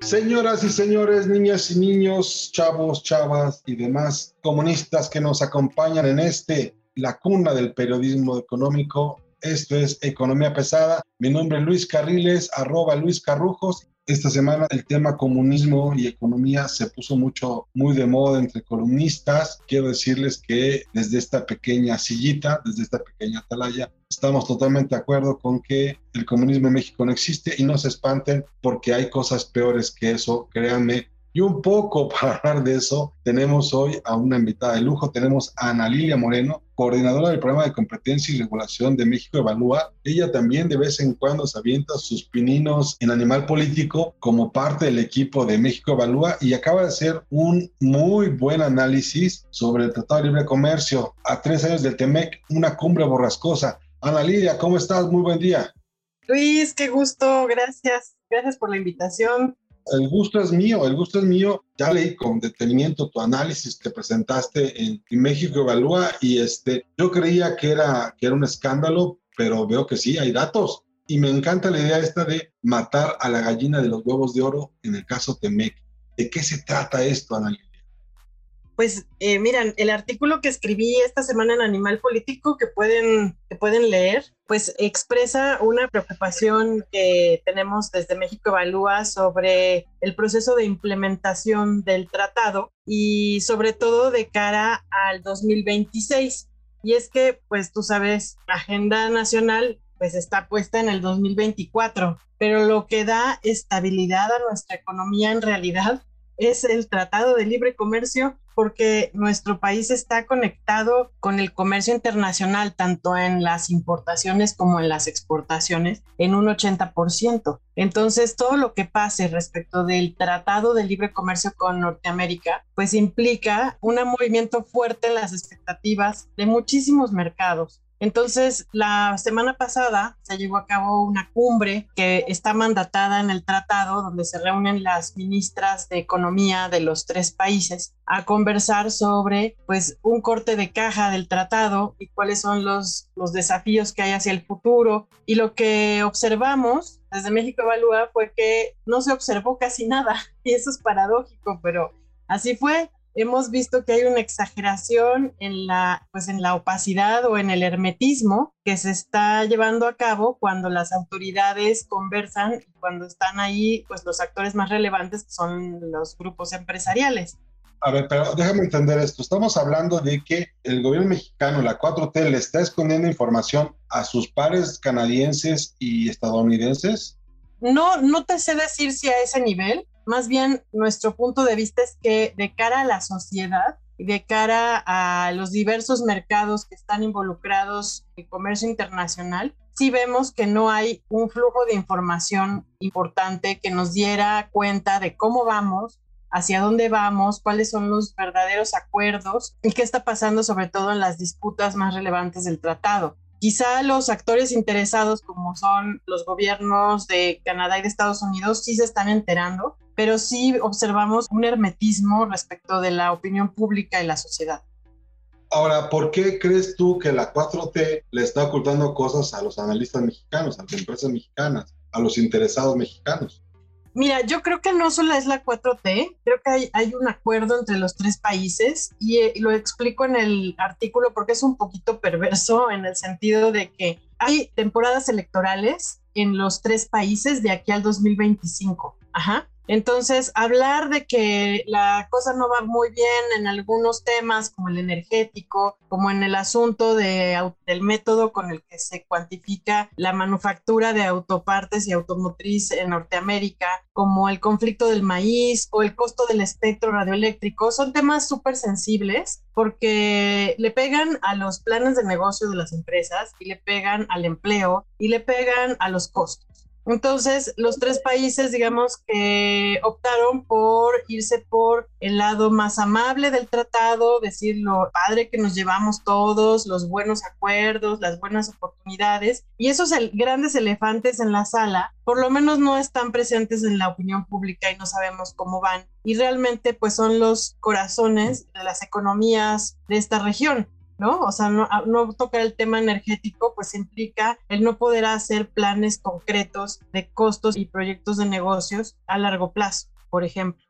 Señoras y señores, niñas y niños, chavos, chavas y demás comunistas que nos acompañan en este, la cuna del periodismo económico, esto es Economía Pesada. Mi nombre es Luis Carriles, arroba Luis Carrujos. Esta semana el tema comunismo y economía se puso mucho, muy de moda entre columnistas. Quiero decirles que desde esta pequeña sillita, desde esta pequeña atalaya, estamos totalmente de acuerdo con que el comunismo en México no existe y no se espanten porque hay cosas peores que eso, créanme. Y un poco para hablar de eso, tenemos hoy a una invitada de lujo, tenemos a Ana Lilia Moreno, coordinadora del programa de competencia y regulación de México Evalúa. Ella también de vez en cuando se avienta sus pininos en animal político como parte del equipo de México Evalúa y acaba de hacer un muy buen análisis sobre el Tratado de Libre Comercio a tres años del TEMEC, una cumbre borrascosa. Ana Lidia, ¿cómo estás? Muy buen día. Luis, qué gusto, gracias. Gracias por la invitación. El gusto es mío, el gusto es mío. Ya leí con detenimiento tu análisis que presentaste en, México Evalúa y este, yo creía que era, que era un escándalo, pero veo que sí, hay datos. Y me encanta la idea esta de matar a la gallina de los huevos de oro en el caso Temec. ¿De qué se trata esto, Ana pues eh, miran, el artículo que escribí esta semana en Animal Político que pueden, que pueden leer, pues expresa una preocupación que tenemos desde México Evalúa sobre el proceso de implementación del tratado y sobre todo de cara al 2026. Y es que, pues tú sabes, la agenda nacional pues está puesta en el 2024, pero lo que da estabilidad a nuestra economía en realidad es el Tratado de Libre Comercio porque nuestro país está conectado con el comercio internacional, tanto en las importaciones como en las exportaciones, en un 80%. Entonces, todo lo que pase respecto del Tratado de Libre Comercio con Norteamérica, pues implica un movimiento fuerte en las expectativas de muchísimos mercados. Entonces, la semana pasada se llevó a cabo una cumbre que está mandatada en el tratado, donde se reúnen las ministras de economía de los tres países a conversar sobre, pues, un corte de caja del tratado y cuáles son los, los desafíos que hay hacia el futuro. Y lo que observamos desde México Evalúa fue que no se observó casi nada. Y eso es paradójico, pero así fue hemos visto que hay una exageración en la, pues en la opacidad o en el hermetismo que se está llevando a cabo cuando las autoridades conversan y cuando están ahí pues los actores más relevantes que son los grupos empresariales. A ver, pero déjame entender esto. Estamos hablando de que el gobierno mexicano, la 4T, le está escondiendo información a sus pares canadienses y estadounidenses. No, no te sé decir si a ese nivel, más bien, nuestro punto de vista es que de cara a la sociedad y de cara a los diversos mercados que están involucrados en el comercio internacional, sí vemos que no hay un flujo de información importante que nos diera cuenta de cómo vamos, hacia dónde vamos, cuáles son los verdaderos acuerdos y qué está pasando sobre todo en las disputas más relevantes del tratado. Quizá los actores interesados, como son los gobiernos de Canadá y de Estados Unidos, sí se están enterando, pero sí observamos un hermetismo respecto de la opinión pública y la sociedad. Ahora, ¿por qué crees tú que la 4T le está ocultando cosas a los analistas mexicanos, a las empresas mexicanas, a los interesados mexicanos? Mira, yo creo que no solo es la 4T, creo que hay, hay un acuerdo entre los tres países y, eh, y, lo explico en el artículo porque es un poquito perverso en el sentido de que hay temporadas electorales en los tres países de aquí al 2025. Ajá. Entonces, hablar de que la cosa no va muy bien en algunos temas como el energético, como en el asunto de, del método con el que se cuantifica la manufactura de autopartes y automotriz en Norteamérica, como el conflicto del maíz o el costo del espectro radioeléctrico, son temas súper sensibles porque le pegan a los planes de negocio de las empresas y le pegan al empleo y le pegan a los costos. Entonces, los tres países, digamos, que optaron por irse por el lado más amable del tratado, decir lo padre que nos llevamos todos, los buenos acuerdos, las buenas oportunidades, y esos grandes elefantes en la sala, por lo menos no están presentes en la opinión pública y no sabemos cómo van. Y realmente, pues son los corazones de las economías de esta región. ¿No? O sea, no, no, tocar el tema energético, pues implica el no poder hacer planes concretos de costos y proyectos de negocios a largo plazo, por ejemplo.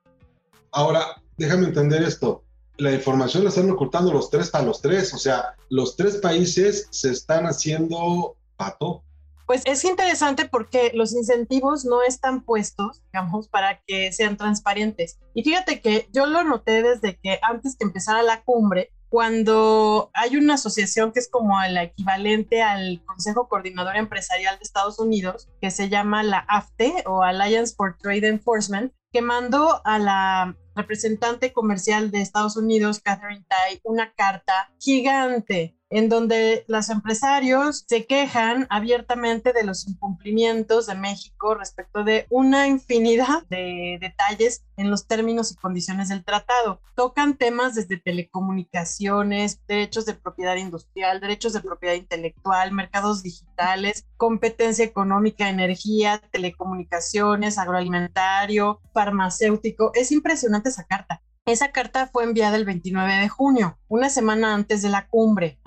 Ahora, déjame entender esto. La información la están ocultando los tres a los tres, o sea, los tres países se están haciendo pato. Pues es interesante porque los incentivos no están puestos, digamos, para que sean transparentes. Y fíjate que yo lo noté desde que antes que empezara la cumbre, cuando hay una asociación que es como el equivalente al Consejo Coordinador Empresarial de Estados Unidos, que se llama la AFTE o Alliance for Trade Enforcement, que mandó a la representante comercial de Estados Unidos, Catherine Tai, una carta gigante en donde los empresarios se quejan abiertamente de los incumplimientos de México respecto de una infinidad de detalles en los términos y condiciones del tratado. Tocan temas desde telecomunicaciones, derechos de propiedad industrial, derechos de propiedad intelectual, mercados digitales, competencia económica, energía, telecomunicaciones, agroalimentario, farmacéutico. Es impresionante esa carta. Esa carta fue enviada el 29 de junio, una semana antes de la cumbre.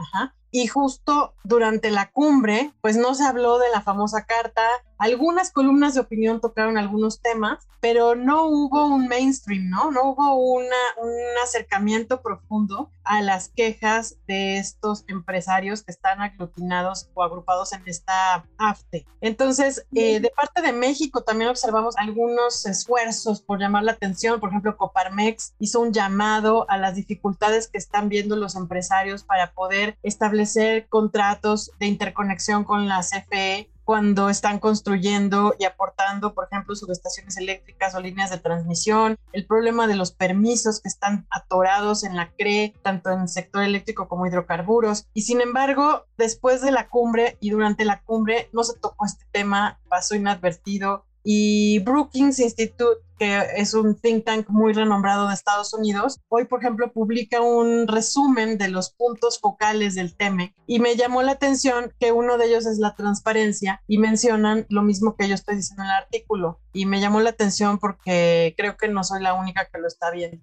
Y justo durante la cumbre, pues no se habló de la famosa carta, algunas columnas de opinión tocaron algunos temas, pero no hubo un mainstream, ¿no? No hubo una, un acercamiento profundo a las quejas de estos empresarios que están aglutinados o agrupados en esta AFTE. Entonces, eh, de parte de México también observamos algunos esfuerzos por llamar la atención. Por ejemplo, Coparmex hizo un llamado a las dificultades que están viendo los empresarios para poder establecer contratos de interconexión con la CFE cuando están construyendo y aportando, por ejemplo, subestaciones eléctricas o líneas de transmisión, el problema de los permisos que están atorados en la CRE, tanto en el sector eléctrico como hidrocarburos. Y sin embargo, después de la cumbre y durante la cumbre no se tocó este tema, pasó inadvertido y Brookings Institute, que es un think tank muy renombrado de Estados Unidos, hoy, por ejemplo, publica un resumen de los puntos focales del TEMEC y me llamó la atención que uno de ellos es la transparencia y mencionan lo mismo que yo estoy diciendo en el artículo. Y me llamó la atención porque creo que no soy la única que lo está viendo.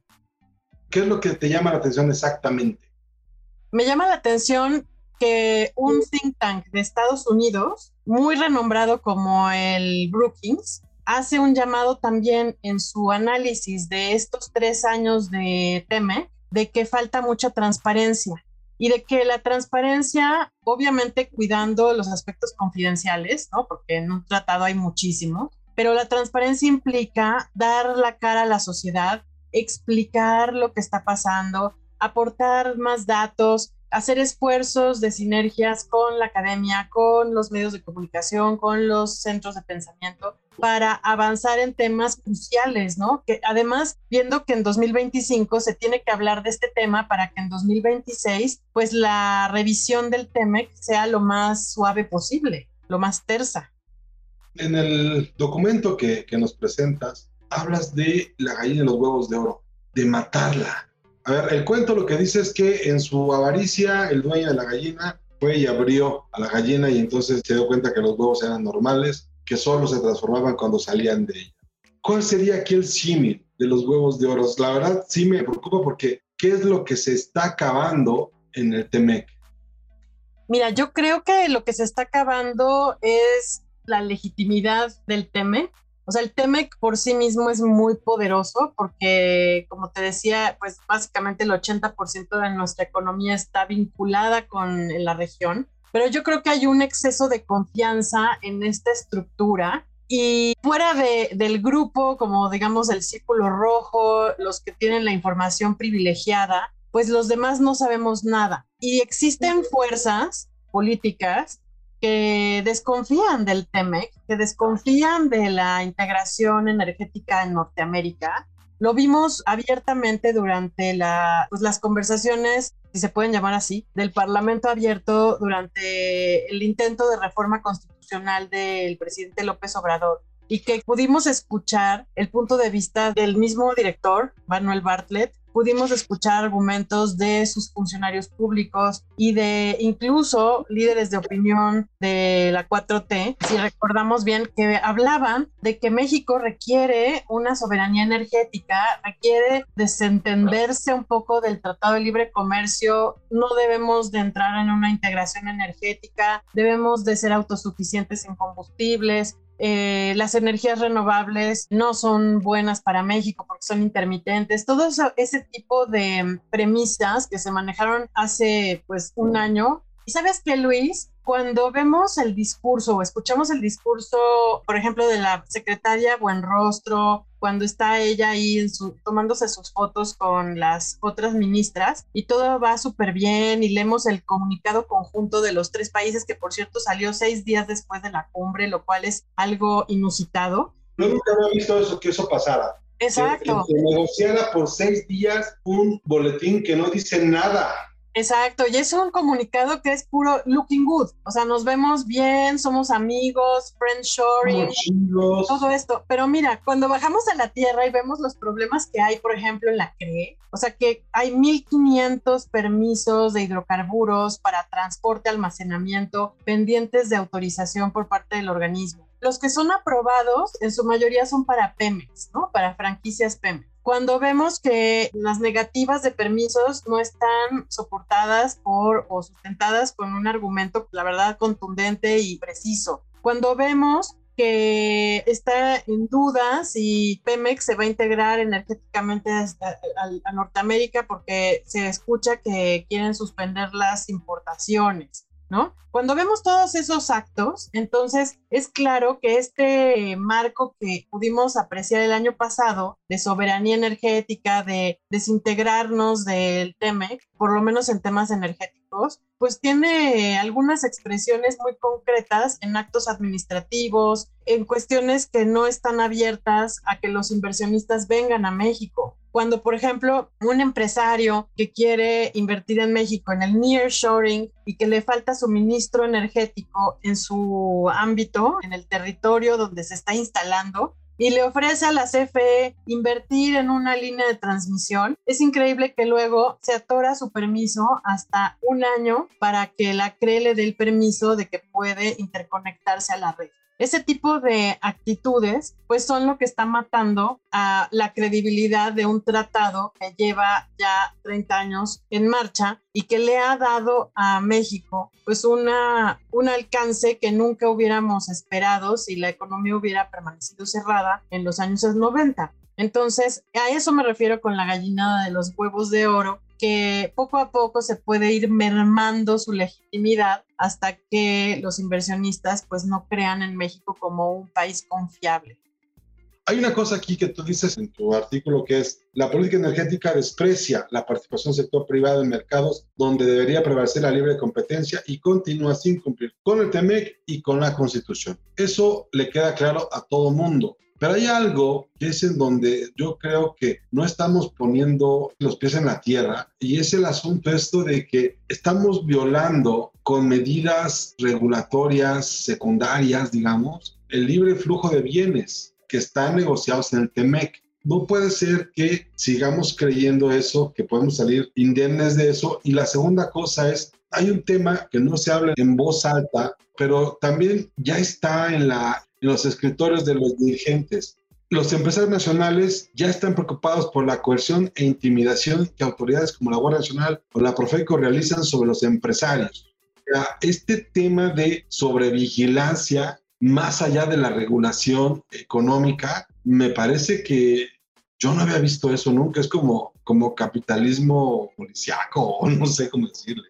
¿Qué es lo que te llama la atención exactamente? Me llama la atención que un think tank de Estados Unidos, muy renombrado como el Brookings, hace un llamado también en su análisis de estos tres años de TEME de que falta mucha transparencia y de que la transparencia, obviamente cuidando los aspectos confidenciales, ¿no? porque en un tratado hay muchísimo, pero la transparencia implica dar la cara a la sociedad, explicar lo que está pasando, aportar más datos, hacer esfuerzos de sinergias con la academia, con los medios de comunicación, con los centros de pensamiento para avanzar en temas cruciales, ¿no? Que además, viendo que en 2025 se tiene que hablar de este tema para que en 2026, pues la revisión del TEMEC sea lo más suave posible, lo más tersa. En el documento que, que nos presentas, hablas de la gallina y los huevos de oro, de matarla, a ver, el cuento lo que dice es que en su avaricia el dueño de la gallina fue y abrió a la gallina y entonces se dio cuenta que los huevos eran normales, que solo se transformaban cuando salían de ella. ¿Cuál sería aquí el símil de los huevos de oro? La verdad sí me preocupa porque ¿qué es lo que se está acabando en el Temec? Mira, yo creo que lo que se está acabando es la legitimidad del Temec o sea, el TEMEC por sí mismo es muy poderoso porque, como te decía, pues básicamente el 80% de nuestra economía está vinculada con la región, pero yo creo que hay un exceso de confianza en esta estructura y fuera de, del grupo, como digamos el círculo rojo, los que tienen la información privilegiada, pues los demás no sabemos nada. Y existen fuerzas políticas que desconfían del TEMEC, que desconfían de la integración energética en Norteamérica. Lo vimos abiertamente durante la, pues, las conversaciones, si se pueden llamar así, del Parlamento abierto durante el intento de reforma constitucional del presidente López Obrador y que pudimos escuchar el punto de vista del mismo director, Manuel Bartlett, pudimos escuchar argumentos de sus funcionarios públicos y de incluso líderes de opinión de la 4T, si recordamos bien, que hablaban de que México requiere una soberanía energética, requiere desentenderse un poco del Tratado de Libre Comercio, no debemos de entrar en una integración energética, debemos de ser autosuficientes en combustibles, eh, las energías renovables no son buenas para México porque son intermitentes, todo ese tipo de premisas que se manejaron hace pues un año. Y sabes qué, Luis, cuando vemos el discurso o escuchamos el discurso, por ejemplo, de la secretaria Buenrostro, cuando está ella ahí tomándose sus fotos con las otras ministras y todo va súper bien y leemos el comunicado conjunto de los tres países que por cierto salió seis días después de la cumbre, lo cual es algo inusitado. Yo nunca había visto eso, que eso pasara. Exacto. Que, que negociara por seis días un boletín que no dice nada. Exacto, y es un comunicado que es puro looking good, o sea, nos vemos bien, somos amigos, friendshoring, todo esto. Pero mira, cuando bajamos a la tierra y vemos los problemas que hay, por ejemplo, en la CRE, o sea, que hay 1.500 permisos de hidrocarburos para transporte, almacenamiento, pendientes de autorización por parte del organismo. Los que son aprobados, en su mayoría son para Pemex, ¿no? Para franquicias Pemex cuando vemos que las negativas de permisos no están soportadas por o sustentadas con un argumento, la verdad, contundente y preciso. Cuando vemos que está en duda si Pemex se va a integrar energéticamente a, a, Norteamérica porque se escucha que quieren suspender las importaciones. ¿No? Cuando vemos todos esos actos, entonces es claro que este marco que pudimos apreciar el año pasado de soberanía energética, de desintegrarnos del TEMEC, por lo menos en temas energéticos, pues tiene algunas expresiones muy concretas en actos administrativos, en cuestiones que no están abiertas a que los inversionistas vengan a México. Cuando, por ejemplo, un empresario que quiere invertir en México en el nearshoring y que le falta suministro energético en su ámbito, en el territorio donde se está instalando, y le ofrece a la CFE invertir en una línea de transmisión, es increíble que luego se atora su permiso hasta un año para que la CRE le dé el permiso de que puede interconectarse a la red. Ese tipo de actitudes pues son lo que está matando a la credibilidad de un tratado que lleva ya 30 años en marcha y que le ha dado a México pues una, un alcance que nunca hubiéramos esperado si la economía hubiera permanecido cerrada en los años 90. Entonces, a eso me refiero con la gallinada de los huevos de oro, que poco a poco se puede ir mermando su legitimidad hasta que los inversionistas pues no crean en México como un país confiable. Hay una cosa aquí que tú dices en tu artículo que es la política energética desprecia la participación del sector privado en mercados donde debería prevalecer la libre competencia y continúa sin cumplir con el TEMEC y con la Constitución. Eso le queda claro a todo mundo. Pero hay algo que es en donde yo creo que no estamos poniendo los pies en la tierra y es el asunto esto de que estamos violando con medidas regulatorias secundarias, digamos, el libre flujo de bienes que están negociados en el TEMEC. No puede ser que sigamos creyendo eso, que podemos salir indemnes de eso. Y la segunda cosa es, hay un tema que no se habla en voz alta, pero también ya está en la los escritorios de los dirigentes. Los empresarios nacionales ya están preocupados por la coerción e intimidación que autoridades como la Guardia Nacional o la Profeco realizan sobre los empresarios. Este tema de sobrevigilancia, más allá de la regulación económica, me parece que yo no había visto eso nunca. Es como, como capitalismo policiaco, o no sé cómo decirle.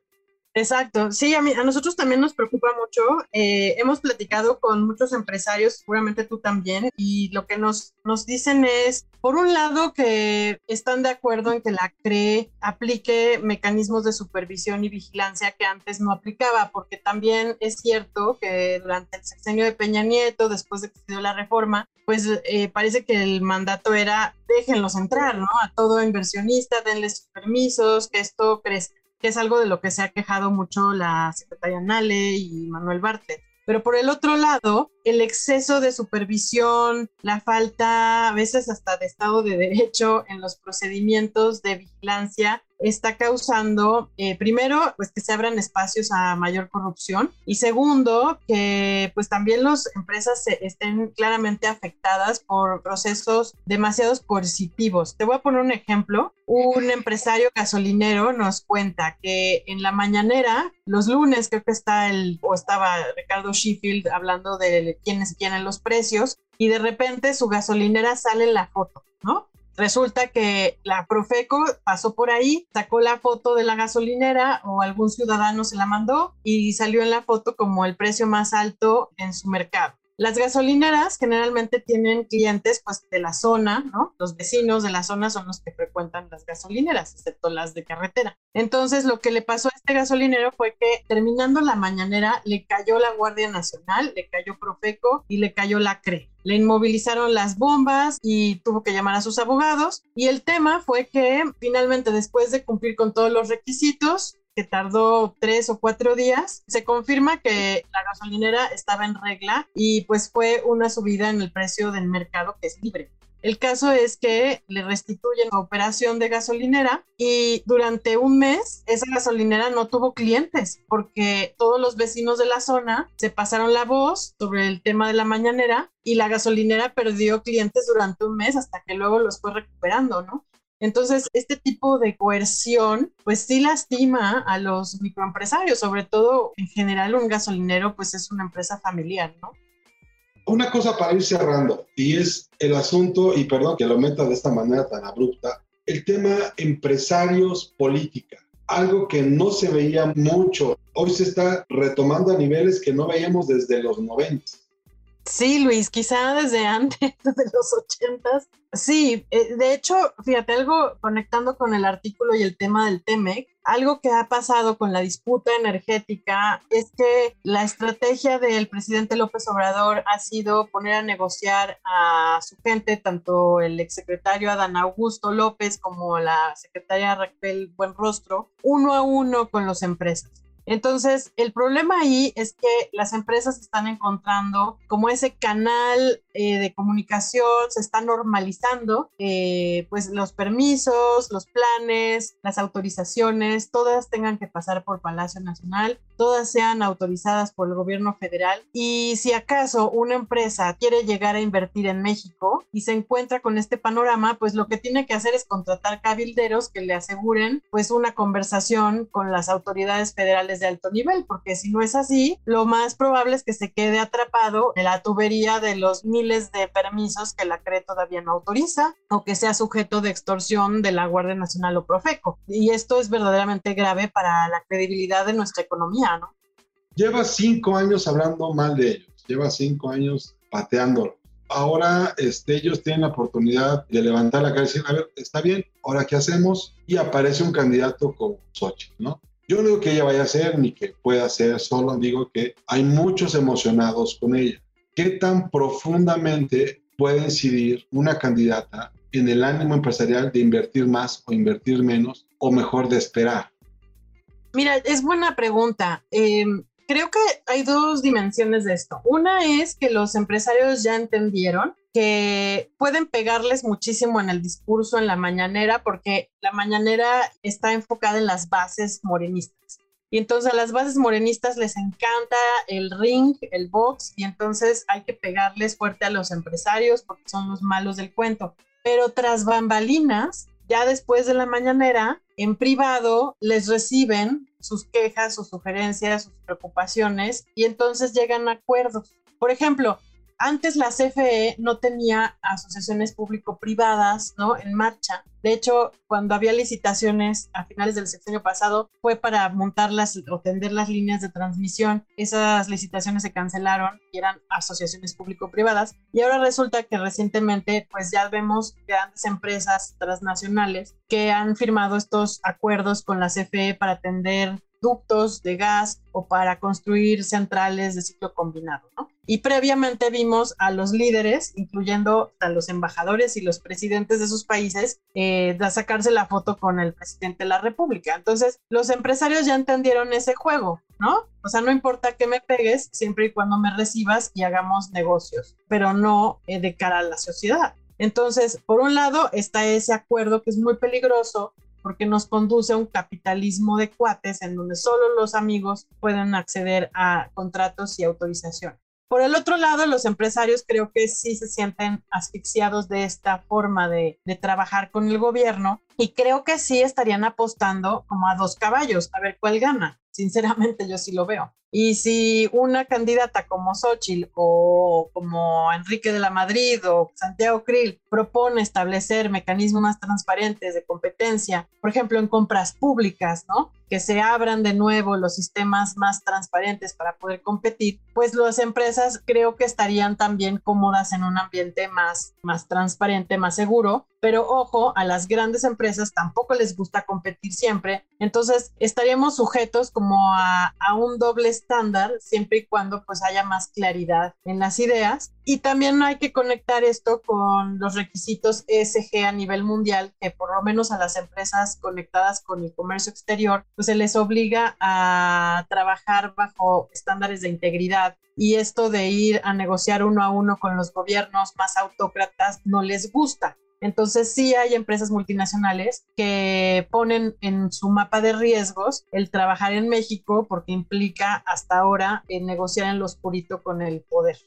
Exacto, sí, a, mí, a nosotros también nos preocupa mucho. Eh, hemos platicado con muchos empresarios, seguramente tú también, y lo que nos, nos dicen es, por un lado, que están de acuerdo en que la CRE aplique mecanismos de supervisión y vigilancia que antes no aplicaba, porque también es cierto que durante el sexenio de Peña Nieto, después de que se dio la reforma, pues eh, parece que el mandato era déjenlos entrar, ¿no? A todo inversionista, denles permisos, que esto crezca que es algo de lo que se ha quejado mucho la secretaria Nale y Manuel Bartlett. Pero por el otro lado, el exceso de supervisión, la falta a veces hasta de Estado de Derecho en los procedimientos de vigilancia está causando, eh, primero, pues que se abran espacios a mayor corrupción y segundo, que pues también las empresas estén claramente afectadas por procesos demasiados coercitivos. Te voy a poner un ejemplo. Un empresario gasolinero nos cuenta que en la mañanera, los lunes creo que está el, o estaba Ricardo Sheffield hablando de quiénes quieren los precios y de repente su gasolinera sale en la foto, ¿no? Resulta que la Profeco pasó por ahí, sacó la foto de la gasolinera o algún ciudadano se la mandó y salió en la foto como el precio más alto en su mercado. Las gasolineras generalmente tienen clientes pues de la zona, ¿no? Los vecinos de la zona son los que frecuentan las gasolineras, excepto las de carretera. Entonces lo que le pasó a este gasolinero fue que terminando la mañanera le cayó la Guardia Nacional, le cayó Profeco y le cayó la CRE. Le inmovilizaron las bombas y tuvo que llamar a sus abogados. Y el tema fue que finalmente después de cumplir con todos los requisitos, que tardó tres o cuatro días, se confirma que la gasolinera estaba en regla y pues fue una subida en el precio del mercado que es libre. El caso es que le restituyen la operación de gasolinera y durante un mes esa gasolinera no tuvo clientes porque todos los vecinos de la zona se pasaron la voz sobre el tema de la mañanera y la gasolinera perdió clientes durante un mes hasta que luego los fue recuperando, ¿no? Entonces, este tipo de coerción, pues sí lastima a los microempresarios, sobre todo en general un gasolinero, pues es una empresa familiar, ¿no? Una cosa para ir cerrando, y es el asunto, y perdón que lo meta de esta manera tan abrupta, el tema empresarios política, algo que no se veía mucho, hoy se está retomando a niveles que no veíamos desde los 90. Sí, Luis, quizá desde antes de los ochentas. Sí, eh, de hecho, fíjate, algo conectando con el artículo y el tema del TEMEC, algo que ha pasado con la disputa energética es que la estrategia del presidente López Obrador ha sido poner a negociar a su gente, tanto el exsecretario Adán Augusto López como la secretaria Raquel Buenrostro, uno a uno con las empresas. Entonces, el problema ahí es que las empresas están encontrando como ese canal eh, de comunicación, se está normalizando, eh, pues los permisos, los planes, las autorizaciones, todas tengan que pasar por Palacio Nacional, todas sean autorizadas por el gobierno federal. Y si acaso una empresa quiere llegar a invertir en México y se encuentra con este panorama, pues lo que tiene que hacer es contratar cabilderos que le aseguren pues una conversación con las autoridades federales de alto nivel, porque si no es así, lo más probable es que se quede atrapado en la tubería de los miles de permisos que la CRE todavía no autoriza o que sea sujeto de extorsión de la Guardia Nacional o Profeco. Y esto es verdaderamente grave para la credibilidad de nuestra economía, Lleva cinco años hablando mal de ellos, lleva cinco años pateándolo ahora este, ellos tienen la oportunidad de levantar la cara y decir, a ver, está bien, ahora qué hacemos? Y aparece un candidato como Sochi, ¿no? Yo no digo que ella vaya a ser ni que pueda ser, solo digo que hay muchos emocionados con ella. ¿Qué tan profundamente puede incidir una candidata en el ánimo empresarial de invertir más o invertir menos o mejor de esperar? Mira, es buena pregunta. Em, creo que hay dos dimensiones de esto. Una es que los empresarios ya entendieron que pueden pegarles muchísimo en el discurso en la mañanera porque la mañanera está enfocada en las bases morenistas. Y entonces a las bases morenistas les encanta el ring, el box, y entonces hay que pegarles fuerte a los empresarios porque son los malos del cuento. Pero tras bambalinas, ya después de la mañanera, en privado les reciben sus quejas, sus sugerencias, sus preocupaciones, y entonces llegan a acuerdos. Por ejemplo, antes la CFE no tenía asociaciones público-privadas, ¿no? En marcha. De hecho, cuando había licitaciones a finales del sexenio pasado, fue para montarlas o tender las líneas de transmisión. Esas licitaciones se cancelaron y eran asociaciones público-privadas. Y ahora resulta que recientemente, pues ya vemos grandes empresas transnacionales que han firmado estos acuerdos con la CFE para atender ductos de gas o para construir centrales de ciclo combinado, ¿no? Y previamente vimos a los líderes, incluyendo a los embajadores y los presidentes de sus países, eh, de sacarse la foto con el presidente de la República. Entonces, los empresarios ya entendieron ese juego, ¿no? O sea, no importa que me pegues, siempre y cuando me recibas y hagamos negocios, pero no eh, de cara a la sociedad. Entonces, por un lado está ese acuerdo que es muy peligroso porque nos conduce a un capitalismo de cuates en donde solo los amigos pueden acceder a contratos y autorización. Por el otro lado, los empresarios creo que sí se sienten asfixiados de esta forma de, trabajar con el gobierno y creo que sí estarían apostando como a dos caballos, a ver cuál gana. Sinceramente, yo sí lo veo. Y si una candidata como Xochitl o como Enrique de la Madrid o Santiago Krill propone establecer mecanismos más transparentes de competencia, por ejemplo, en compras públicas, ¿no? Que se abran de nuevo los sistemas más transparentes para poder competir, pues las empresas creo que estarían también cómodas en un ambiente más, más transparente, más seguro. Pero ojo, a las grandes empresas tampoco les gusta competir siempre. Entonces estaríamos sujetos como a, a un doble estándar siempre y cuando pues haya más claridad en las ideas. Y también hay que conectar esto con los requisitos ESG a nivel mundial, que por lo menos a las empresas conectadas con el comercio exterior, pues se les obliga a trabajar bajo estándares de integridad. Y esto de ir a negociar uno a uno con los gobiernos más autócratas no les gusta. Entonces sí hay empresas multinacionales que ponen en su mapa de riesgos el trabajar en México porque implica hasta ahora el negociar en lo oscurito con el poder.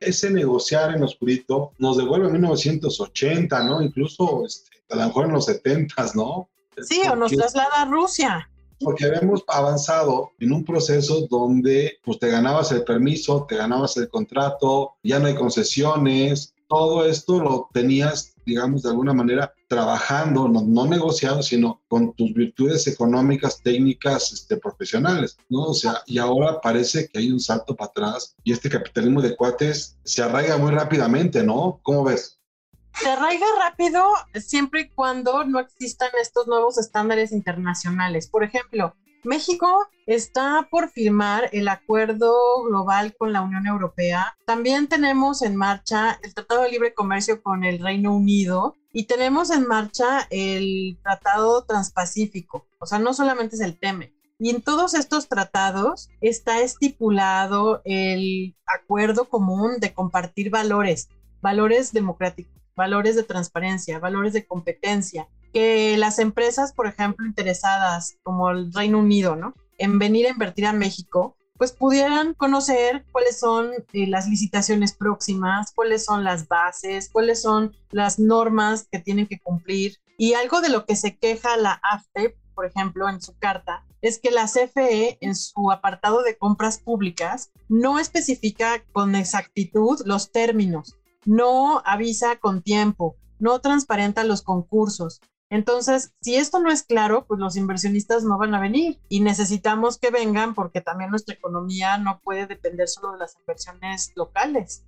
Ese negociar en lo oscurito nos devuelve a 1980, ¿no? Incluso este, a lo mejor en los 70, ¿no? Sí, o nos traslada a Rusia porque habíamos avanzado en un proceso donde pues te ganabas el permiso, te ganabas el contrato, ya no hay concesiones, todo esto lo tenías, digamos, de alguna manera trabajando, no, no negociado, sino con tus virtudes económicas, técnicas, este, profesionales, ¿no? O sea, y ahora parece que hay un salto para atrás y este capitalismo de cuates se arraiga muy rápidamente, ¿no? ¿Cómo ves? Se arraiga rápido siempre y cuando no existan estos nuevos estándares internacionales. Por ejemplo, México está por firmar el acuerdo global con la Unión Europea. También tenemos en marcha el Tratado de Libre Comercio con el Reino Unido y tenemos en marcha el Tratado Transpacífico. O sea, no solamente es el TEME. Y en todos estos tratados está estipulado el acuerdo común de compartir valores, valores democráticos, valores de transparencia, valores de competencia, que las empresas, por ejemplo, interesadas como el Reino Unido, ¿no? En venir a invertir a México, pues pudieran conocer cuáles son eh, las licitaciones próximas, cuáles son las bases, cuáles son las normas que tienen que cumplir. Y algo de lo que se queja la AFTE, por ejemplo, en su carta, es que la CFE en su apartado de compras públicas no especifica con exactitud los términos, no avisa con tiempo, no transparenta los concursos, entonces, si esto no es claro, pues los inversionistas no van a venir y necesitamos que vengan porque también nuestra economía no puede depender solo de las inversiones locales.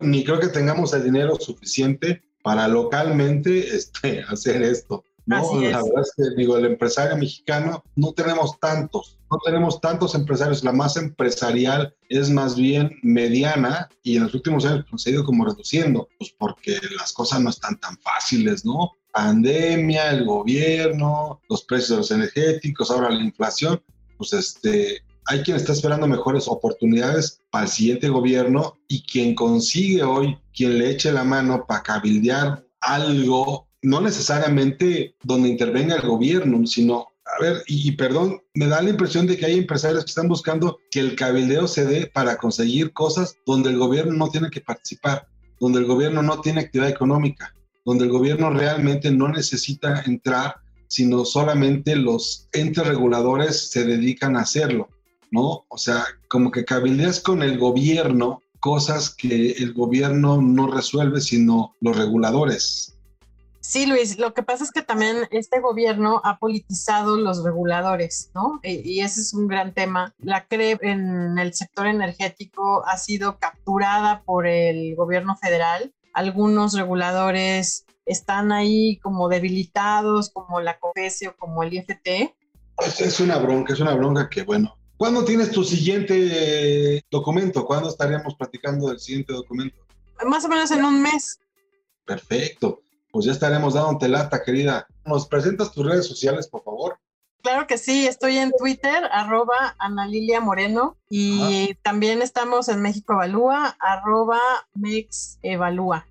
Ni creo que tengamos el dinero suficiente para localmente este, hacer esto. No, la verdad es que digo, el empresario mexicano no tenemos tantos, no tenemos tantos empresarios. La masa empresarial es más bien mediana y en los últimos años pues, se ha ido como reduciendo, pues porque las cosas no están tan fáciles, ¿no? Pandemia, el gobierno, los precios de los energéticos, ahora la inflación, pues este, hay quien está esperando mejores oportunidades para el siguiente gobierno y quien consigue hoy, quien le eche la mano para cabildear algo, no necesariamente donde intervenga el gobierno, sino, a ver, y, y perdón, me da la impresión de que hay empresarios que están buscando que el cabildeo se dé para conseguir cosas donde el gobierno no tiene que participar, donde el gobierno no tiene actividad económica donde el gobierno realmente no necesita entrar, sino solamente los entes reguladores se dedican a hacerlo, ¿no? O sea, como que cabildeas con el gobierno cosas que el gobierno no resuelve, sino los reguladores. Sí, Luis, lo que pasa es que también este gobierno ha politizado los reguladores, ¿no? Y, ese es un gran tema. La CRE en el sector energético ha sido capturada por el gobierno federal. Algunos reguladores están ahí como debilitados, como la COFESE como el IFT. Es, es una bronca, es una bronca que, bueno, ¿Cuándo tienes tu siguiente documento? ¿Cuándo estaríamos platicando del siguiente documento? Más o menos en un mes. Perfecto. Pues ya estaremos dando lata, querida. ¿Nos presentas tus redes sociales, por favor? Claro que sí, estoy en Twitter, arroba Ana Lilia Moreno, y también estamos en México Evalúa, arroba Mex Evalúa.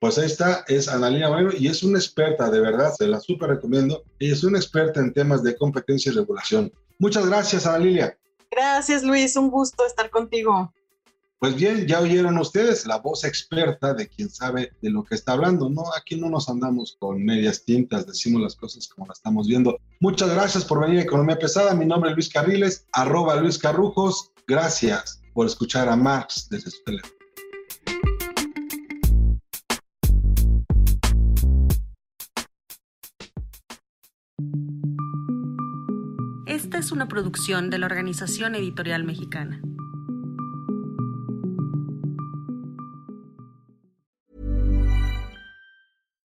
Pues ahí está, es Ana Lilia Moreno y es una experta, de verdad, se la súper recomiendo. Ella es una experta en temas de competencia y regulación. Muchas gracias, Ana Lilia. Gracias, Luis. Un gusto estar contigo. Pues bien, ya oyeron ustedes la voz experta de quien sabe de lo que está hablando, ¿no? Aquí no nos andamos con medias tintas, decimos las cosas como las estamos viendo. Muchas gracias por venir a Economía Pesada. Mi nombre es Luis Carriles, arroba Luis Carrujos. Gracias por escuchar a Marx desde su teléfono. Esta es una producción de la Organización Editorial Mexicana.